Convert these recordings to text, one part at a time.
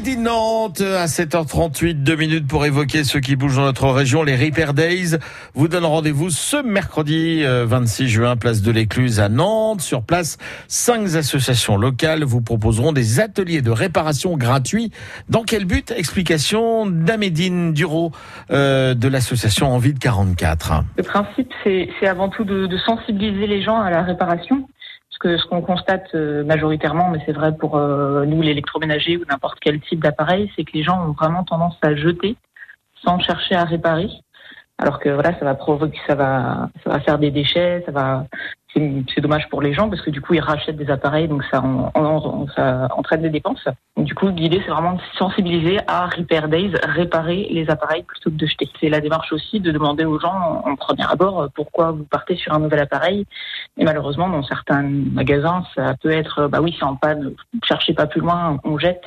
Midi Nantes à 7h38, deux minutes pour évoquer ce qui bouge dans notre région. Les Repair Days vous donnent rendez-vous ce mercredi 26 euh, juin, place de l'Écluse à Nantes. Sur place, cinq associations locales vous proposeront des ateliers de réparation gratuits. Dans quel but? Explication d'Amédine Duro euh, de l'association Envie de 44. Le principe, c'est avant tout de, de sensibiliser les gens à la réparation que ce qu'on constate euh, majoritairement, mais c'est vrai pour euh, nous l'électroménager ou n'importe quel type d'appareil, c'est que les gens ont vraiment tendance à jeter sans chercher à réparer. Alors que voilà, ça va provoquer, ça va, ça va faire des déchets, ça va c'est dommage pour les gens parce que du coup ils rachètent des appareils donc ça, ça entraîne des dépenses. du coup l'idée c'est vraiment de sensibiliser à Repair Days, réparer les appareils plutôt que de jeter. C'est la démarche aussi de demander aux gens en premier abord pourquoi vous partez sur un nouvel appareil. Et malheureusement dans certains magasins ça peut être bah oui c'est en panne, cherchez pas plus loin, on jette.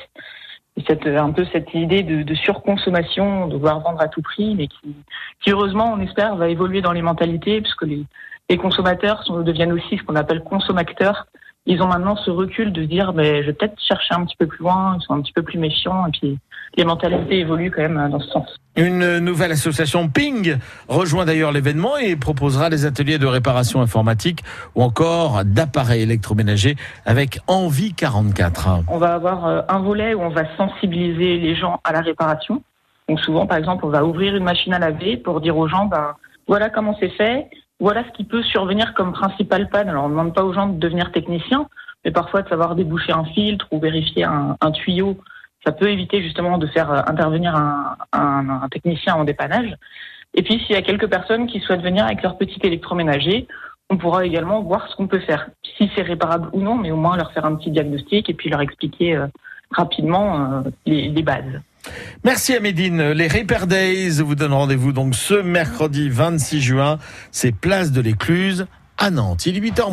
Cette, un peu cette idée de, de, surconsommation, de vouloir vendre à tout prix, mais qui, qui heureusement, on espère, va évoluer dans les mentalités, puisque les, les consommateurs sont, deviennent aussi ce qu'on appelle consommateurs. Ils ont maintenant ce recul de dire, mais je vais peut-être chercher un petit peu plus loin, ils sont un petit peu plus méfiants, et puis les mentalités évoluent quand même dans ce sens. Une nouvelle association Ping rejoint d'ailleurs l'événement et proposera des ateliers de réparation informatique ou encore d'appareils électroménagers avec Envie 44. On va avoir euh, un volet où on va sensibiliser les gens à la réparation. Donc souvent, par exemple, on va ouvrir une machine à laver pour dire aux gens, ben, voilà comment c'est fait, voilà ce qui peut survenir comme principal panne. Alors on ne demande pas aux gens de devenir techniciens, mais parfois de savoir déboucher un filtre ou vérifier un, tuyau. Ça peut éviter justement de faire euh, intervenir un, technicien en dépannage. Et puis s'il y a quelques personnes qui souhaitent venir avec leur petit électroménager, on pourra également voir ce qu'on peut faire, si c'est réparable ou non, mais au moins leur faire un petit diagnostic et puis leur expliquer euh, rapidement euh, les, bases. Merci à Médine. Les Repair Days vous donnent rendez-vous donc ce mercredi 26 juin. C'est place de l'Écluse à Nantes. Il est 8h.